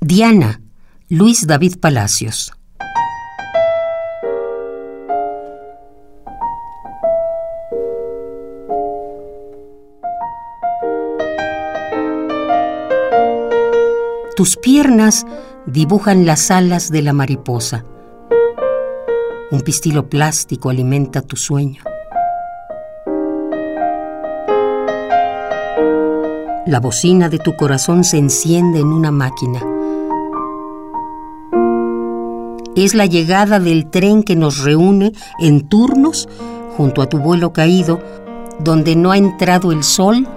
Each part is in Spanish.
Diana, Luis David Palacios. Tus piernas dibujan las alas de la mariposa. Un pistilo plástico alimenta tu sueño. La bocina de tu corazón se enciende en una máquina. Es la llegada del tren que nos reúne en turnos junto a tu vuelo caído, donde no ha entrado el sol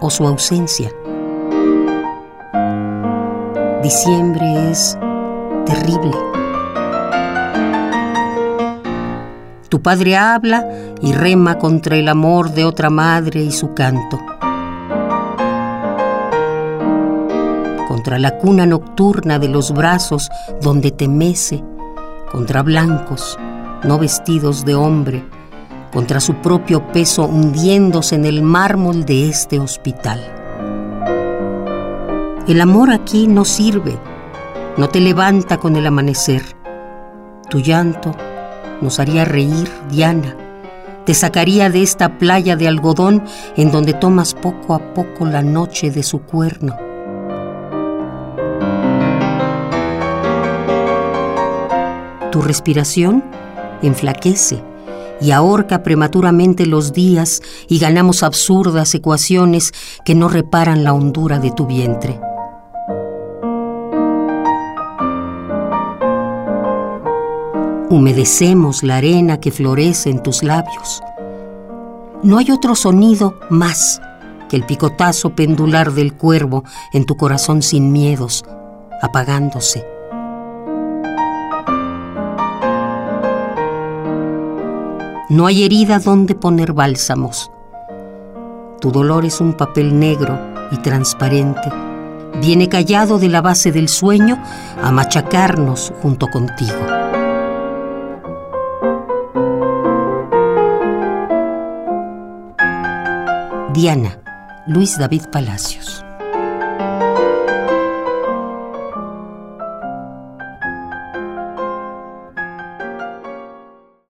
o su ausencia. Diciembre es terrible. Tu padre habla y rema contra el amor de otra madre y su canto. Contra la cuna nocturna de los brazos donde te mece, contra blancos, no vestidos de hombre, contra su propio peso hundiéndose en el mármol de este hospital. El amor aquí no sirve, no te levanta con el amanecer. Tu llanto nos haría reír, Diana. Te sacaría de esta playa de algodón en donde tomas poco a poco la noche de su cuerno. Tu respiración enflaquece y ahorca prematuramente los días y ganamos absurdas ecuaciones que no reparan la hondura de tu vientre. Humedecemos la arena que florece en tus labios. No hay otro sonido más que el picotazo pendular del cuervo en tu corazón sin miedos, apagándose. No hay herida donde poner bálsamos. Tu dolor es un papel negro y transparente. Viene callado de la base del sueño a machacarnos junto contigo. Diana, Luis David Palacios.